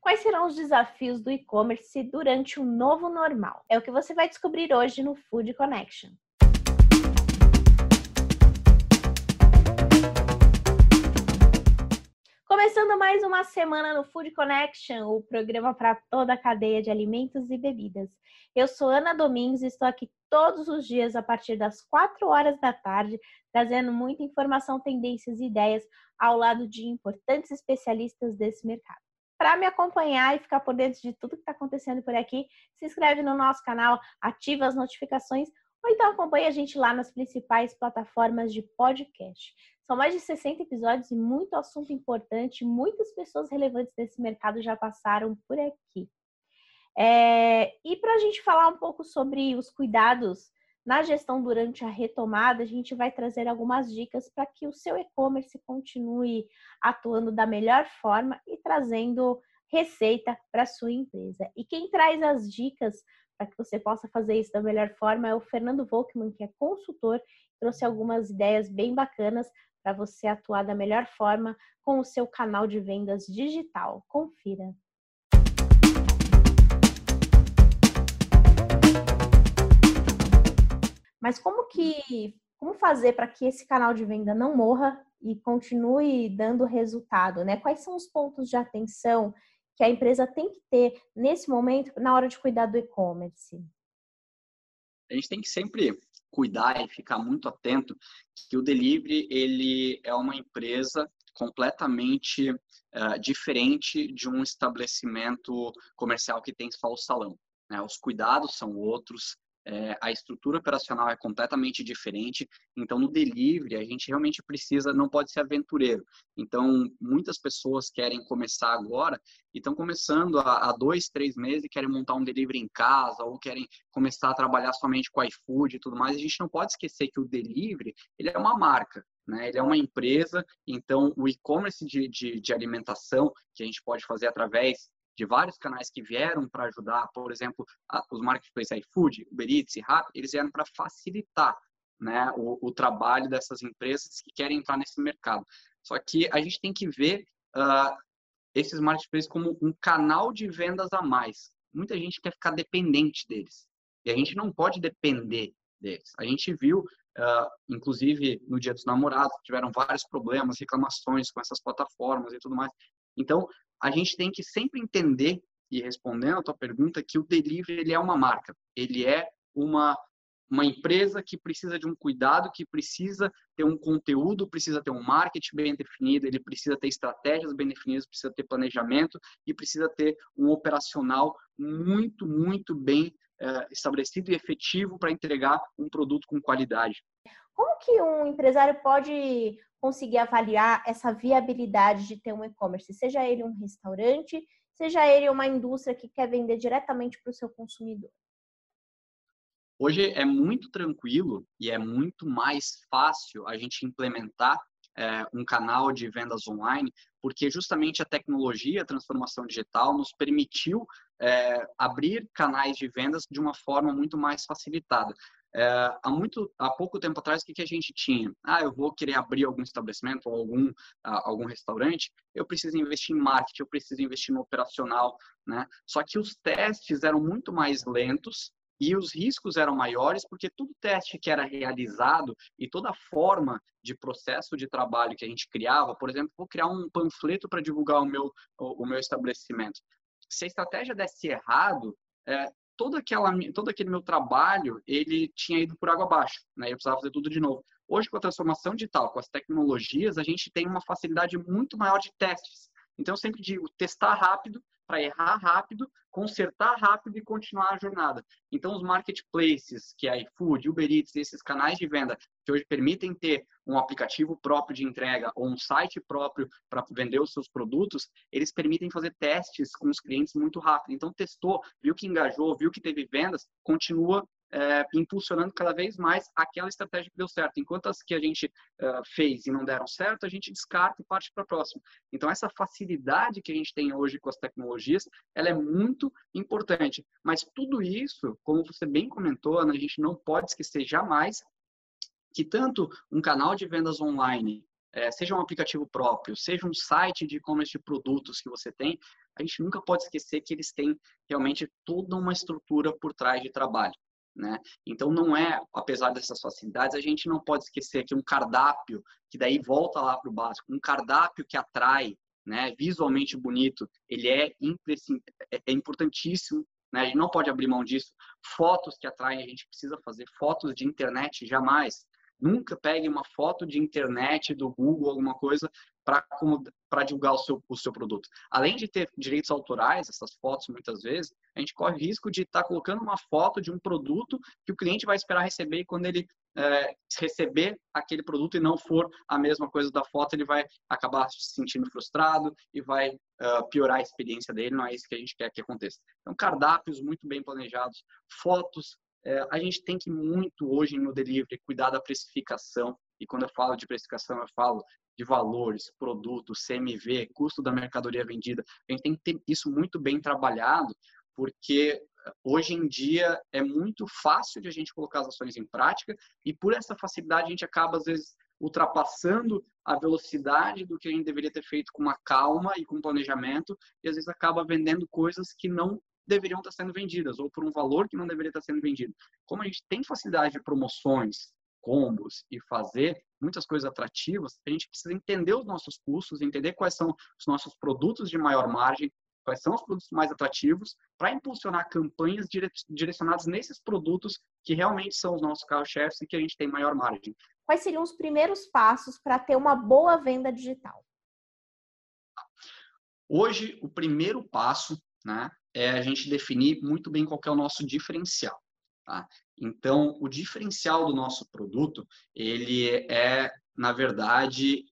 Quais serão os desafios do e-commerce durante o novo normal? É o que você vai descobrir hoje no Food Connection. Começando mais uma semana no Food Connection, o programa para toda a cadeia de alimentos e bebidas. Eu sou Ana Domingos e estou aqui todos os dias a partir das 4 horas da tarde, trazendo muita informação, tendências e ideias ao lado de importantes especialistas desse mercado. Para me acompanhar e ficar por dentro de tudo que está acontecendo por aqui, se inscreve no nosso canal, ativa as notificações ou então acompanhe a gente lá nas principais plataformas de podcast. São mais de 60 episódios e muito assunto importante. Muitas pessoas relevantes desse mercado já passaram por aqui. É, e para a gente falar um pouco sobre os cuidados na gestão durante a retomada, a gente vai trazer algumas dicas para que o seu e-commerce continue atuando da melhor forma e trazendo receita para sua empresa. E quem traz as dicas para que você possa fazer isso da melhor forma é o Fernando Volkmann, que é consultor, trouxe algumas ideias bem bacanas para você atuar da melhor forma com o seu canal de vendas digital. Confira. Mas como que como fazer para que esse canal de venda não morra e continue dando resultado, né? Quais são os pontos de atenção que a empresa tem que ter nesse momento na hora de cuidar do e-commerce? A gente tem que sempre cuidar e ficar muito atento que o delivery ele é uma empresa completamente uh, diferente de um estabelecimento comercial que tem só o salão. Né? Os cuidados são outros, é, a estrutura operacional é completamente diferente. Então, no delivery, a gente realmente precisa, não pode ser aventureiro. Então, muitas pessoas querem começar agora e estão começando há, dois, três meses e querem montar um delivery em casa ou querem começar a trabalhar somente com iFood e tudo mais. A gente não pode esquecer que o delivery, ele é uma marca. Né? Ele é uma empresa, então o e-commerce de, de, de alimentação que a gente pode fazer através de vários canais que vieram para ajudar, por exemplo, a, os marketplaces iFood, Uber Eats e Rappi, eles vieram para facilitar né, o, o, trabalho dessas empresas que querem entrar nesse mercado. Só que a gente tem que ver uh, esses marketplaces como um canal de vendas a mais. Muita gente quer ficar dependente deles. E a gente não pode depender deles. A gente viu, uh, inclusive no Dia dos Namorados, tiveram vários problemas, reclamações com essas plataformas e tudo mais. Então, a gente tem que sempre entender, e respondendo a tua pergunta, que o delivery ele é uma marca, ele é uma, uma empresa que precisa de um cuidado, que precisa ter um conteúdo, precisa ter um marketing bem definido, ele precisa ter estratégias bem definidas, precisa ter planejamento e precisa ter um operacional muito, muito bem é, estabelecido e efetivo para entregar um produto com qualidade. Como que um empresário pode conseguir avaliar essa viabilidade de ter um e-commerce, seja ele um restaurante, seja ele uma indústria que quer vender diretamente para o seu consumidor? Hoje é muito tranquilo e é muito mais fácil a gente implementar é, um canal de vendas online, porque justamente a tecnologia, a transformação digital, nos permitiu é, abrir canais de vendas de uma forma muito mais facilitada. É, há muito, há pouco tempo atrás, o que, que a gente tinha? Ah, eu vou querer abrir algum estabelecimento ou algum, uh, algum restaurante, eu preciso investir em marketing, eu preciso investir no operacional, né? Só que os testes eram muito mais lentos e os riscos eram maiores porque todo teste que era realizado e toda forma de processo de trabalho que a gente criava, por exemplo, vou criar um panfleto para divulgar o meu, o, o, meu estabelecimento. Se a estratégia desse errado, é, todo, aquela, todo aquele meu trabalho, ele tinha ido por água abaixo, né? Eu precisava fazer tudo de novo. Hoje, com a transformação digital, com as tecnologias, a gente tem uma facilidade muito maior de testes. Então, eu sempre digo, testar rápido para errar rápido, consertar rápido e continuar a jornada. Então, os marketplaces, que é iFood, Uber Eats, esses canais de venda que hoje permitem ter um aplicativo próprio de entrega ou um site próprio para vender os seus produtos, eles permitem fazer testes com os clientes muito rápido. Então, testou, viu que engajou, viu que teve vendas, continua é, impulsionando cada vez mais aquela estratégia que deu certo. Enquanto as que a gente uh, fez e não deram certo, a gente descarta e parte para a próxima. Então, essa facilidade que a gente tem hoje com as tecnologias, ela é muito importante. Mas tudo isso, como você bem comentou, Ana, a gente não pode esquecer jamais que tanto um canal de vendas online é, seja um aplicativo próprio, seja um site de e-commerce de produtos que você tem, a gente nunca pode esquecer que eles têm realmente toda uma estrutura por trás de trabalho. Né? Então não é, apesar dessas facilidades, a gente não pode esquecer que um cardápio, que daí volta lá para o básico, um cardápio que atrai, né, visualmente bonito, ele é, é, é importantíssimo, né? A gente não pode abrir mão disso. Fotos que atraem, a gente precisa fazer fotos de internet jamais. Nunca pegue uma foto de internet do Google, alguma coisa, para divulgar o seu, o seu produto. Além de ter direitos autorais, essas fotos muitas vezes, a gente corre risco de estar tá colocando uma foto de um produto que o cliente vai esperar receber e quando ele é, receber aquele produto e não for a mesma coisa da foto, ele vai acabar se sentindo frustrado e vai uh, piorar a experiência dele. Não é isso que a gente quer que aconteça. Então, cardápios muito bem planejados, fotos é, a gente tem que muito hoje no delivery cuidar da precificação. E quando eu falo de precificação, eu falo de valores, produtos, CMV, custo da mercadoria vendida. A gente tem que ter isso muito bem trabalhado, porque hoje em dia é muito fácil de a gente colocar as ações em prática e por essa facilidade a gente acaba às vezes ultrapassando a velocidade do que a gente deveria ter feito com uma calma e com planejamento e às vezes acaba vendendo coisas que não deveriam estar sendo vendidas ou por um valor que não deveria estar sendo vendido. Como a gente tem facilidade de promoções, combos e fazer muitas coisas atrativas, a gente precisa entender os nossos custos, entender quais são os nossos produtos de maior margem, quais são os produtos mais atrativos, para impulsionar campanhas direcionadas nesses produtos que realmente são os nossos carro-chefes e que a gente tem maior margem. Quais seriam os primeiros passos para ter uma boa venda digital? Hoje, o primeiro passo né, é a gente definir muito bem qual é o nosso diferencial. Tá? Então, o diferencial do nosso produto, ele é, na verdade,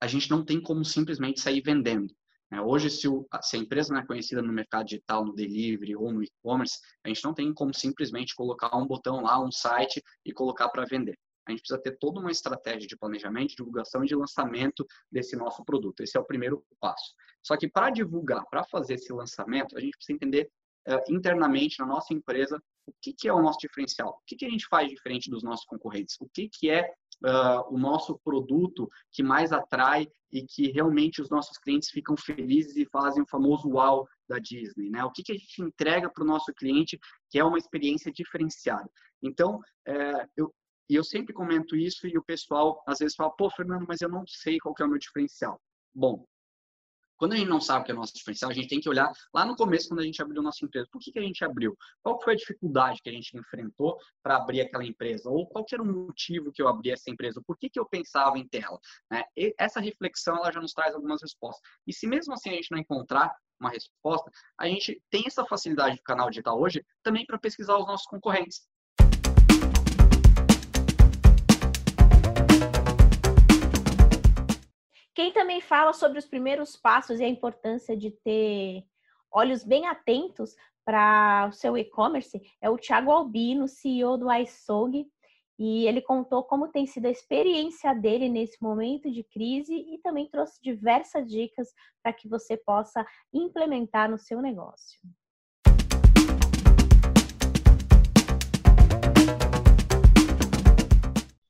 a gente não tem como simplesmente sair vendendo. Né? Hoje, se, o, se, a empresa não é conhecida no mercado digital, no delivery ou no e-commerce, a gente não tem como simplesmente colocar um botão lá, um site e colocar para vender. A gente precisa ter toda uma estratégia de planejamento, divulgação e de lançamento desse nosso produto. Esse é o primeiro passo. Só que para divulgar, para fazer esse lançamento, a gente precisa entender uh, internamente na nossa empresa o que, que é o nosso diferencial, o que, que a gente faz diferente dos nossos concorrentes, o que, que é uh, o nosso produto que mais atrai e que realmente os nossos clientes ficam felizes e fazem o famoso wow da Disney, né? O que, que a gente entrega para o nosso cliente que é uma experiência diferenciada. Então, uh, eu, e eu sempre comento isso e o pessoal às vezes fala, pô, Fernando, mas eu não sei qual que é o meu diferencial. Bom, quando a gente não sabe o que é o nosso diferencial, a gente tem que olhar lá no começo, quando a gente abriu nossa empresa. Por que, que a gente abriu? Qual foi a dificuldade que a gente enfrentou para abrir aquela empresa? Ou qual era o motivo que eu abri essa empresa? Por que, que eu pensava em tela? Né? essa reflexão ela já nos traz algumas respostas. E se mesmo assim a gente não encontrar uma resposta, a gente tem essa facilidade do canal digital hoje também para pesquisar os nossos concorrentes. Quem também fala sobre os primeiros passos e a importância de ter olhos bem atentos para o seu e-commerce é o Thiago Albino, CEO do iSog, e ele contou como tem sido a experiência dele nesse momento de crise e também trouxe diversas dicas para que você possa implementar no seu negócio.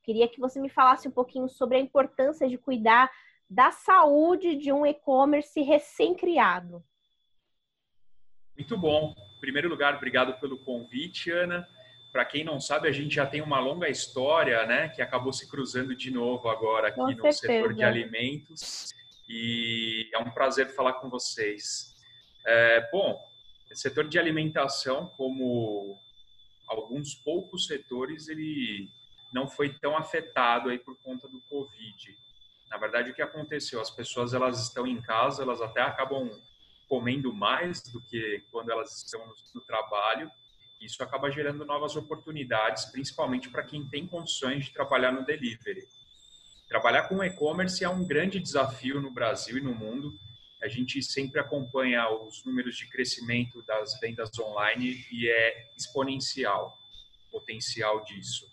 Queria que você me falasse um pouquinho sobre a importância de cuidar da saúde de um e-commerce recém-criado? Muito bom. Em primeiro lugar, obrigado pelo convite, Ana. Para quem não sabe, a gente já tem uma longa história, né, que acabou se cruzando de novo agora aqui com no certeza. setor de alimentos. E é um prazer falar com vocês. É, bom, o setor de alimentação, como alguns poucos setores, ele não foi tão afetado aí por conta do Covid. Na verdade, o que aconteceu? As pessoas elas estão em casa, elas até acabam comendo mais do que quando elas estão no, no trabalho. Isso acaba gerando novas oportunidades, principalmente para quem tem condições de trabalhar no delivery. Trabalhar com e-commerce é um grande desafio no Brasil e no mundo. A gente sempre acompanha os números de crescimento das vendas online e é exponencial o potencial disso.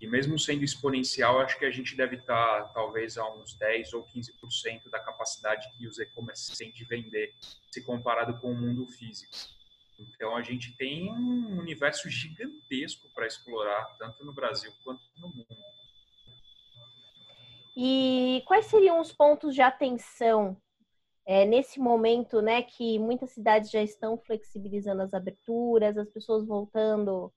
E mesmo sendo exponencial, acho que a gente deve estar talvez a uns 10 ou 15% da capacidade que os e-commerce têm de vender, se comparado com o mundo físico. Então a gente tem um universo gigantesco para explorar, tanto no Brasil quanto no mundo. E quais seriam os pontos de atenção é, nesse momento, né, que muitas cidades já estão flexibilizando as aberturas, as pessoas voltando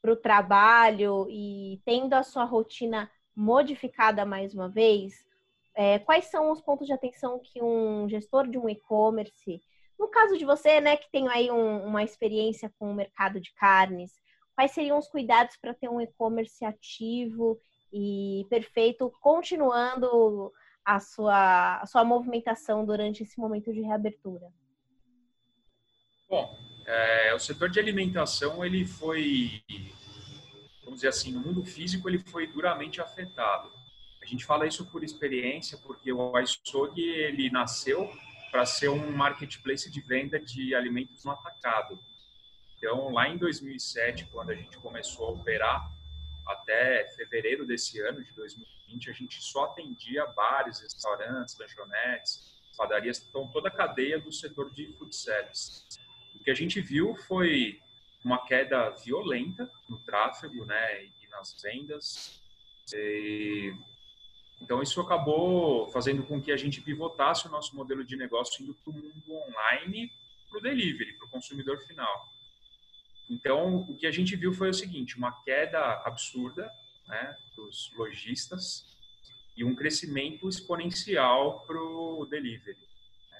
para o trabalho e tendo a sua rotina modificada mais uma vez? É, quais são os pontos de atenção que um gestor de um e-commerce, no caso de você, né, que tem aí um, uma experiência com o mercado de carnes, quais seriam os cuidados para ter um e-commerce ativo e perfeito, continuando a sua, a sua movimentação durante esse momento de reabertura? Bom, é, o setor de alimentação ele foi, vamos dizer assim, no mundo físico ele foi duramente afetado. A gente fala isso por experiência, porque o iSog ele nasceu para ser um marketplace de venda de alimentos no atacado. Então, lá em 2007, quando a gente começou a operar, até fevereiro desse ano, de 2020, a gente só atendia bares, restaurantes, lanchonetes, padarias, então toda a cadeia do setor de food service. Que a gente viu foi uma queda violenta no tráfego né, e nas vendas. E, então, isso acabou fazendo com que a gente pivotasse o nosso modelo de negócio indo para o mundo online, para o delivery, para o consumidor final. Então, o que a gente viu foi o seguinte: uma queda absurda né, dos lojistas e um crescimento exponencial para o delivery.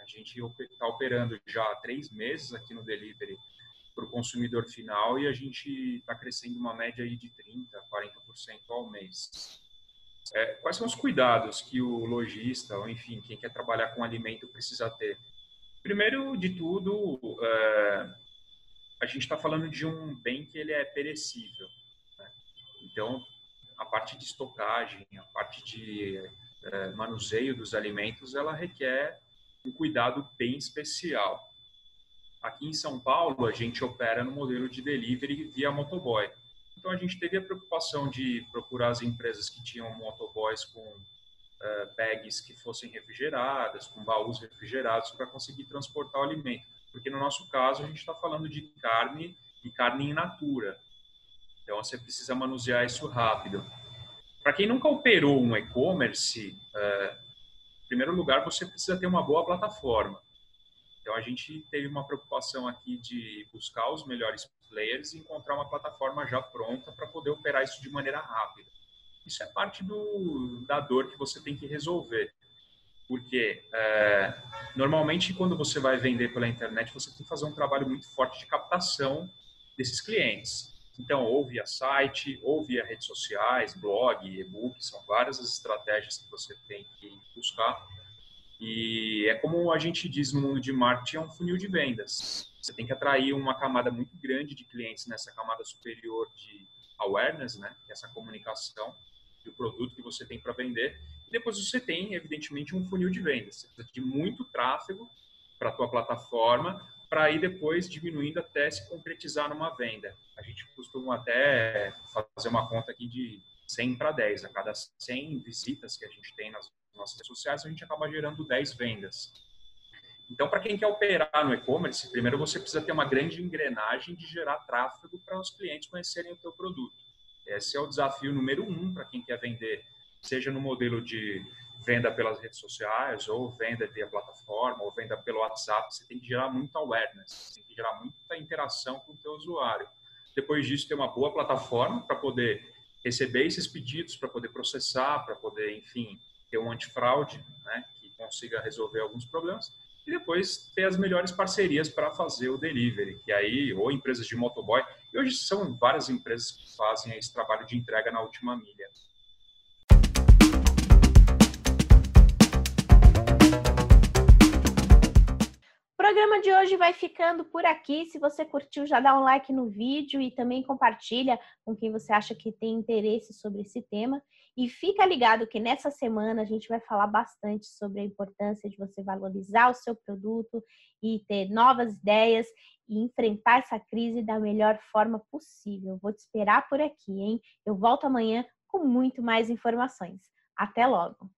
Gente está operando já há três meses aqui no delivery para o consumidor final e a gente está crescendo uma média aí de 30%, 40% ao mês. É, quais são os cuidados que o lojista, ou enfim, quem quer trabalhar com alimento precisa ter? Primeiro de tudo, é, a gente está falando de um bem que ele é perecível. Né? Então, a parte de estocagem, a parte de é, manuseio dos alimentos, ela requer um cuidado bem especial. Aqui em São Paulo, a gente opera no modelo de delivery via motoboy. Então, a gente teve a preocupação de procurar as empresas que tinham motoboys com uh, bags que fossem refrigeradas, com baús refrigerados, para conseguir transportar o alimento porque no nosso caso a gente está falando de carne e carne in natura. Então você precisa manusear isso rápido. Para quem nunca operou um e-commerce, em primeiro lugar você precisa ter uma boa plataforma. Então a gente teve uma preocupação aqui de buscar os melhores players e encontrar uma plataforma já pronta para poder operar isso de maneira rápida. Isso é parte do, da dor que você tem que resolver. Porque é, normalmente quando você vai vender pela internet, você tem que fazer um trabalho muito forte de captação desses clientes. Então, ou via site, ou via redes sociais, blog, e-book, são várias as estratégias que você tem que buscar. E é como a gente diz no mundo de marketing, é um funil de vendas. Você tem que atrair uma camada muito grande de clientes nessa camada superior de awareness, né? É essa comunicação do produto que você tem para vender e depois você tem, evidentemente, um funil de vendas. Você precisa de muito tráfego para a tua plataforma, para ir depois diminuindo até se concretizar numa venda. A gente costuma até fazer uma conta aqui de 100 para 10. A cada 100 visitas que a gente tem nas nossas redes sociais, a gente acaba gerando 10 vendas. Então, para quem quer operar no e-commerce, primeiro você precisa ter uma grande engrenagem de gerar tráfego para os clientes conhecerem o teu produto. Esse é o desafio número um para quem quer vender seja no modelo de venda pelas redes sociais, ou venda via plataforma, ou venda pelo WhatsApp, você tem que gerar muita awareness, tem que gerar muita interação com o teu usuário. Depois disso, ter uma boa plataforma para poder receber esses pedidos, para poder processar, para poder, enfim, ter um antifraude, né, que consiga resolver alguns problemas. E depois ter as melhores parcerias para fazer o delivery, que aí, ou empresas de motoboy, e hoje são várias empresas que fazem esse trabalho de entrega na última milha. Programa de hoje vai ficando por aqui. Se você curtiu, já dá um like no vídeo e também compartilha com quem você acha que tem interesse sobre esse tema. E fica ligado que nessa semana a gente vai falar bastante sobre a importância de você valorizar o seu produto e ter novas ideias e enfrentar essa crise da melhor forma possível. Vou te esperar por aqui, hein? Eu volto amanhã com muito mais informações. Até logo!